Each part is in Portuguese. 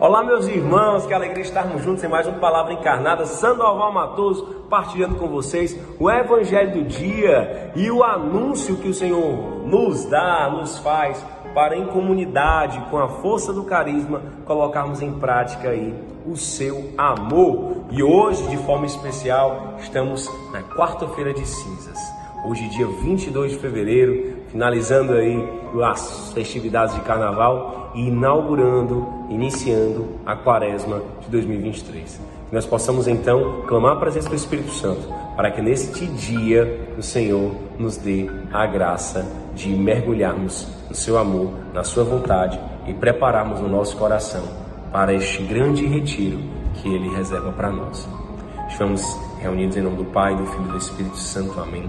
Olá, meus irmãos, que alegria estarmos juntos em mais uma palavra encarnada. Sandoval Matoso partilhando com vocês o Evangelho do dia e o anúncio que o Senhor nos dá, nos faz para em comunidade, com a força do carisma, colocarmos em prática aí o seu amor. E hoje, de forma especial, estamos na quarta-feira de cinzas. Hoje, dia 22 de fevereiro, finalizando aí as festividades de carnaval e inaugurando, iniciando a quaresma de 2023. Que nós possamos então clamar a presença do Espírito Santo para que neste dia o Senhor nos dê a graça de mergulharmos no seu amor, na sua vontade e prepararmos o nosso coração para este grande retiro que ele reserva para nós. Estamos reunidos em nome do Pai, do Filho e do Espírito Santo. Amém.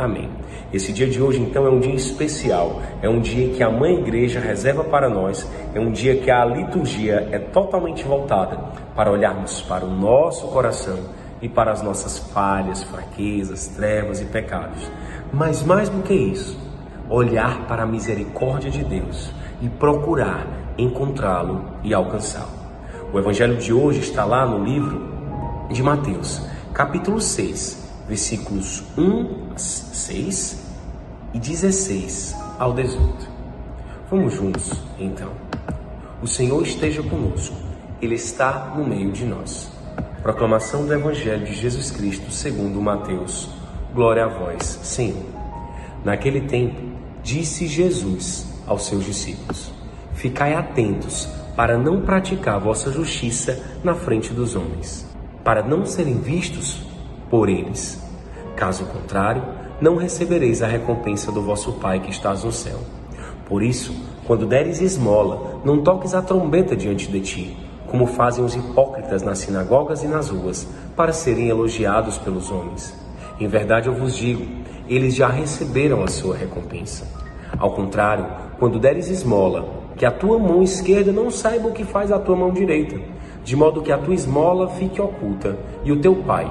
Amém. Esse dia de hoje, então, é um dia especial, é um dia que a Mãe Igreja reserva para nós, é um dia que a liturgia é totalmente voltada para olharmos para o nosso coração e para as nossas falhas, fraquezas, trevas e pecados. Mas mais do que isso, olhar para a misericórdia de Deus e procurar encontrá-lo e alcançá-lo. O evangelho de hoje está lá no livro de Mateus, capítulo 6, versículos 1 a 6 e 16 ao 18. Vamos juntos, então. O Senhor esteja conosco, Ele está no meio de nós. Proclamação do Evangelho de Jesus Cristo segundo Mateus. Glória a vós, Senhor. Naquele tempo, disse Jesus aos seus discípulos: Ficai atentos para não praticar vossa justiça na frente dos homens, para não serem vistos por eles. Caso contrário, não recebereis a recompensa do vosso Pai que estás no céu. Por isso, quando deres esmola, não toques a trombeta diante de ti, como fazem os hipócritas nas sinagogas e nas ruas, para serem elogiados pelos homens. Em verdade eu vos digo, eles já receberam a sua recompensa. Ao contrário, quando deres esmola, que a tua mão esquerda não saiba o que faz a tua mão direita, de modo que a tua esmola fique oculta, e o teu pai,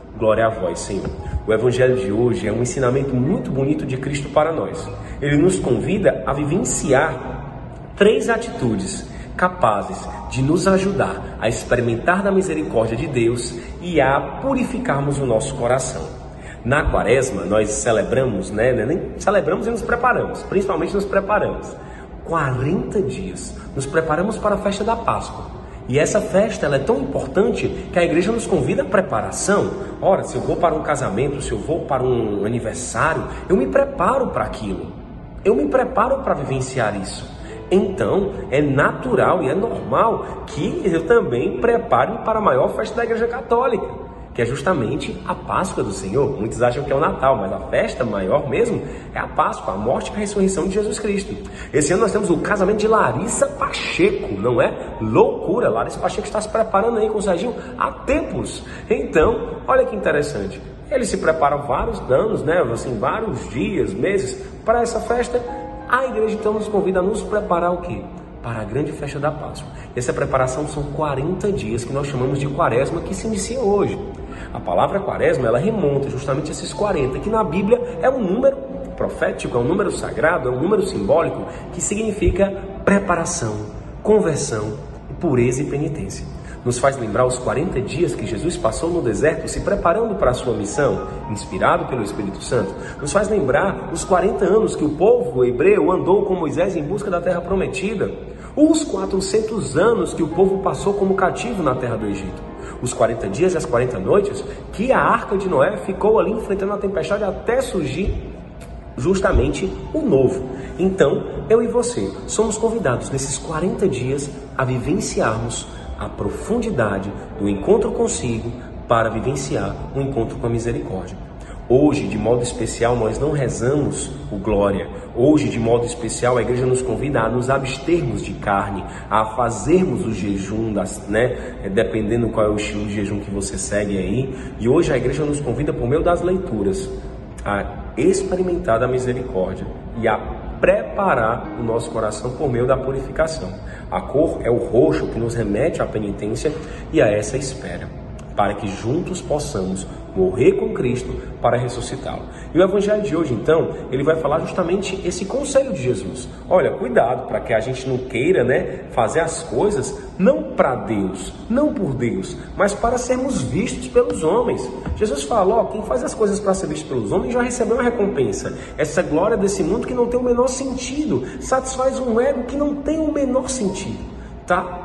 Glória a vós, Senhor. O Evangelho de hoje é um ensinamento muito bonito de Cristo para nós. Ele nos convida a vivenciar três atitudes capazes de nos ajudar a experimentar da misericórdia de Deus e a purificarmos o nosso coração. Na quaresma, nós celebramos, né? Nem celebramos e nos preparamos, principalmente nos preparamos. 40 dias nos preparamos para a festa da Páscoa. E essa festa ela é tão importante que a igreja nos convida à preparação. Ora, se eu vou para um casamento, se eu vou para um aniversário, eu me preparo para aquilo. Eu me preparo para vivenciar isso. Então, é natural e é normal que eu também prepare para a maior festa da Igreja Católica que é justamente a Páscoa do Senhor. Muitos acham que é o Natal, mas a festa maior mesmo é a Páscoa, a morte e a ressurreição de Jesus Cristo. Esse ano nós temos o casamento de Larissa Pacheco, não é? Loucura! Larissa Pacheco está se preparando aí com o Serginho há tempos. Então, olha que interessante. Eles se preparam vários anos, né? Assim, vários dias, meses para essa festa. A igreja então nos convida a nos preparar o quê? para a grande festa da Páscoa. Essa preparação são 40 dias que nós chamamos de quaresma, que se inicia hoje. A palavra quaresma, ela remonta justamente a esses 40, que na Bíblia é um número profético, é um número sagrado, é um número simbólico que significa preparação, conversão, pureza e penitência. Nos faz lembrar os 40 dias que Jesus passou no deserto se preparando para a sua missão, inspirado pelo Espírito Santo. Nos faz lembrar os 40 anos que o povo hebreu andou com Moisés em busca da terra prometida, os 400 anos que o povo passou como cativo na terra do Egito os 40 dias e as 40 noites, que a arca de Noé ficou ali enfrentando a tempestade até surgir justamente o novo. Então, eu e você somos convidados nesses 40 dias a vivenciarmos a profundidade do encontro consigo para vivenciar o encontro com a misericórdia. Hoje, de modo especial, nós não rezamos o glória. Hoje, de modo especial, a igreja nos convida a nos abstermos de carne, a fazermos o jejum, das, né? É, dependendo qual é o estilo de jejum que você segue aí. E hoje a igreja nos convida, por meio das leituras, a experimentar a misericórdia e a preparar o nosso coração por meio da purificação. A cor é o roxo que nos remete à penitência e a essa espera, para que juntos possamos morrer com Cristo para ressuscitá-lo. E o evangelho de hoje, então, ele vai falar justamente esse conselho de Jesus. Olha, cuidado para que a gente não queira, né, fazer as coisas não para Deus, não por Deus, mas para sermos vistos pelos homens. Jesus falou, quem faz as coisas para ser visto pelos homens já recebeu uma recompensa. Essa glória desse mundo que não tem o menor sentido, satisfaz um ego que não tem o menor sentido, tá?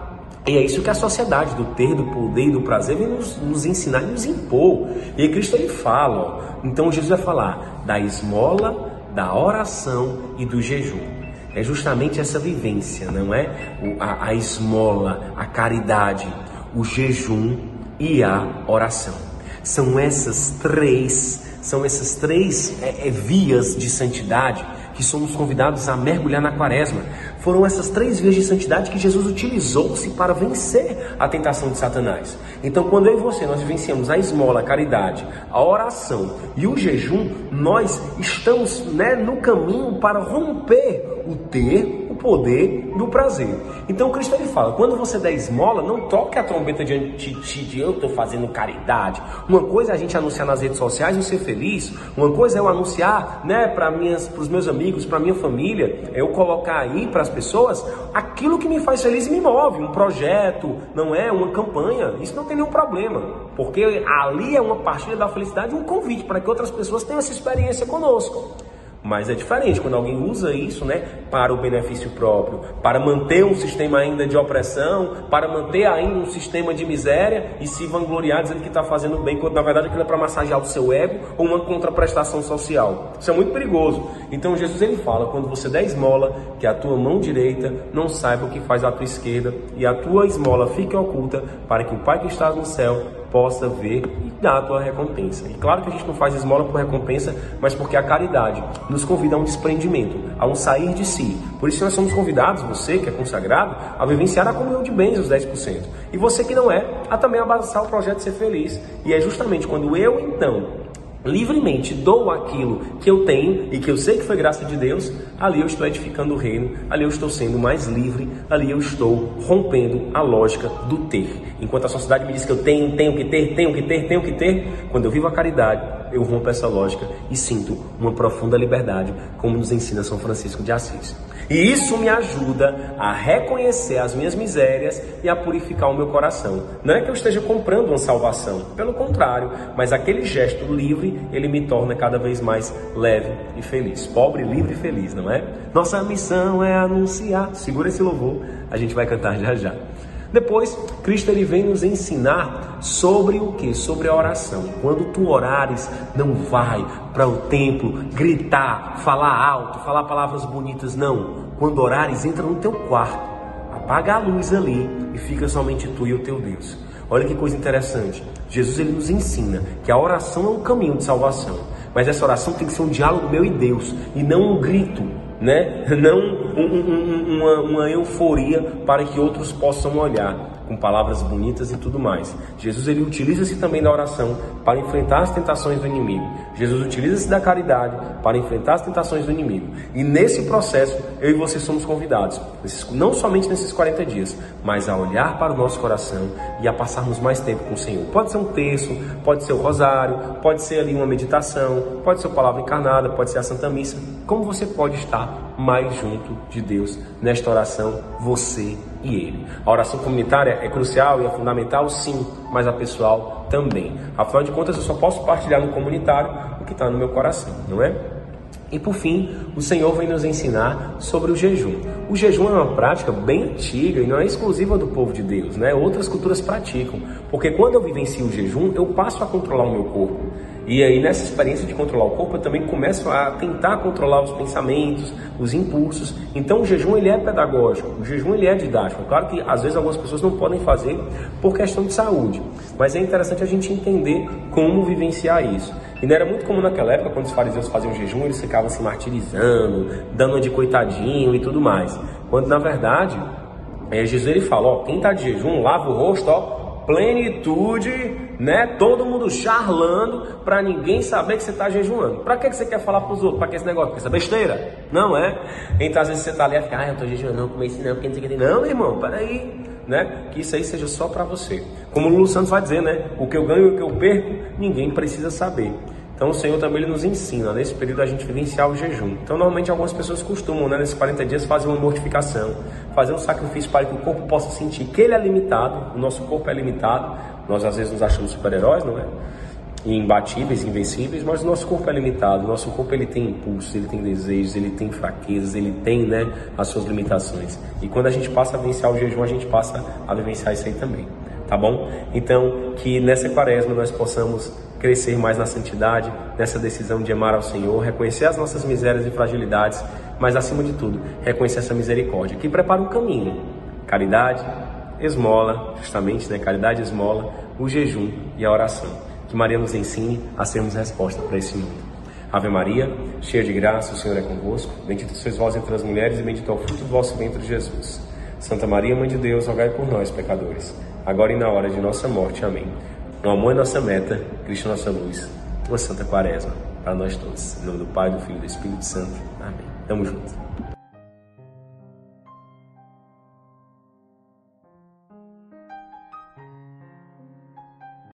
E é isso que a sociedade do ter, do poder e do prazer vem nos, nos ensinar e nos impor. E Cristo ele fala, ó, então Jesus vai falar da esmola, da oração e do jejum. É justamente essa vivência, não é? O, a, a esmola, a caridade, o jejum e a oração. São essas três, são essas três é, é, vias de santidade que somos convidados a mergulhar na quaresma. Foram essas três vias de santidade que Jesus utilizou-se para vencer a tentação de Satanás. Então, quando eu e você nós vivenciamos a esmola, a caridade, a oração e o jejum, nós estamos né, no caminho para romper o ter poder do prazer. Então Cristo ele fala: quando você der esmola, não toque a trombeta diante de de eu estou fazendo caridade. Uma coisa é a gente anunciar nas redes sociais e ser feliz, uma coisa é eu anunciar né, para os meus amigos, para minha família, é eu colocar aí para as pessoas aquilo que me faz feliz e me move, um projeto, não é uma campanha. Isso não tem nenhum problema, porque ali é uma partilha da felicidade, um convite para que outras pessoas tenham essa experiência conosco. Mas é diferente quando alguém usa isso né, para o benefício próprio, para manter um sistema ainda de opressão, para manter ainda um sistema de miséria e se vangloriar dizendo que está fazendo bem, quando na verdade aquilo é para massagear o seu ego ou uma contraprestação social. Isso é muito perigoso. Então Jesus ele fala: quando você der esmola, que a tua mão direita não saiba o que faz a tua esquerda e a tua esmola fique oculta, para que o Pai que está no céu possa ver e dar a tua recompensa. E claro que a gente não faz esmola por recompensa, mas porque a caridade nos convida a um desprendimento, a um sair de si. Por isso nós somos convidados, você que é consagrado, a vivenciar a comunhão de bens, os 10%. E você que não é, a também abraçar o projeto de Ser Feliz. E é justamente quando eu então livremente dou aquilo que eu tenho e que eu sei que foi graça de Deus, ali eu estou edificando o reino, ali eu estou sendo mais livre, ali eu estou rompendo a lógica do ter. Enquanto a sociedade me diz que eu tenho, tenho que ter, tenho que ter, tenho que ter, quando eu vivo a caridade, eu rompo essa lógica e sinto uma profunda liberdade, como nos ensina São Francisco de Assis. E isso me ajuda a reconhecer as minhas misérias e a purificar o meu coração. Não é que eu esteja comprando uma salvação, pelo contrário, mas aquele gesto livre, ele me torna cada vez mais leve e feliz. Pobre, livre e feliz, não é? Nossa missão é anunciar. Segura esse louvor, a gente vai cantar já já. Depois, Cristo ele vem nos ensinar sobre o que? Sobre a oração. Quando tu orares, não vai para o templo gritar, falar alto, falar palavras bonitas, não. Quando orares, entra no teu quarto, apaga a luz ali e fica somente tu e o teu Deus. Olha que coisa interessante. Jesus ele nos ensina que a oração é um caminho de salvação, mas essa oração tem que ser um diálogo meu e Deus e não um grito, né? Não um, um, uma, uma euforia para que outros possam olhar. com palavras bonitas e tudo mais. Jesus ele utiliza-se também da oração para enfrentar as tentações do inimigo. Jesus utiliza-se da caridade para enfrentar as tentações do inimigo. E nesse processo, eu e você somos convidados, não somente nesses 40 dias, mas a olhar para o nosso coração e a passarmos mais tempo com o Senhor. Pode ser um texto, pode ser o rosário, pode ser ali uma meditação, pode ser a palavra encarnada, pode ser a Santa Missa. Como você pode estar mais junto de Deus nesta oração, você e Ele. A oração comunitária é crucial e é fundamental, sim, mas a pessoal também. Afinal de contas, eu só posso partilhar no comunitário o que está no meu coração, não é? E por fim, o Senhor vem nos ensinar sobre o jejum. O jejum é uma prática bem antiga e não é exclusiva do povo de Deus, né? Outras culturas praticam, porque quando eu vivencio o jejum, eu passo a controlar o meu corpo. E aí, nessa experiência de controlar o corpo, eu também começo a tentar controlar os pensamentos, os impulsos. Então, o jejum ele é pedagógico, o jejum ele é didático. Claro que às vezes algumas pessoas não podem fazer por questão de saúde, mas é interessante a gente entender como vivenciar isso. E não era muito comum naquela época, quando os fariseus faziam jejum, eles ficavam se martirizando, dando de coitadinho e tudo mais. Quando na verdade, é, Jesus ele fala: ó, quem está de jejum, lava o rosto, ó, plenitude, né? Todo mundo charlando para ninguém saber que você está jejuando. Para que, que você quer falar para os outros? Para que esse negócio? Porque isso é besteira? Não é? Então às vezes você está ali e fica, ah, eu estou jejuando, não, isso não, porque não sei o que. Não, meu irmão, peraí. Né? Que isso aí seja só para você. Como o Lulu Santos vai dizer, né? O que eu ganho e o que eu perco, ninguém precisa saber. Então o Senhor também ele nos ensina, nesse período a gente vivenciar o jejum. Então normalmente algumas pessoas costumam, né, nesses 40 dias, fazer uma mortificação, fazer um sacrifício para que o corpo possa sentir que ele é limitado, o nosso corpo é limitado. Nós às vezes nos achamos super-heróis, não é? imbatíveis, invencíveis, mas o nosso corpo é limitado, o nosso corpo ele tem impulsos, ele tem desejos, ele tem fraquezas, ele tem né, as suas limitações. E quando a gente passa a vivenciar o jejum, a gente passa a vivenciar isso aí também, tá bom? Então, que nessa quaresma nós possamos crescer mais na santidade, nessa decisão de amar ao Senhor, reconhecer as nossas misérias e fragilidades, mas acima de tudo, reconhecer essa misericórdia que prepara um caminho. Caridade, esmola, justamente, né? Caridade, esmola, o jejum e a oração. Que Maria nos ensine a sermos resposta para esse mundo. Ave Maria, cheia de graça, o Senhor é convosco. Bendita sois vós entre as mulheres e bendito é o fruto do vosso ventre, Jesus. Santa Maria, Mãe de Deus, rogai por nós, pecadores, agora e na hora de nossa morte. Amém. O amor é nossa meta, Cristo é nossa luz. Uma santa quaresma para nós todos. Em nome do Pai, do Filho e do Espírito Santo. Amém. Tamo junto.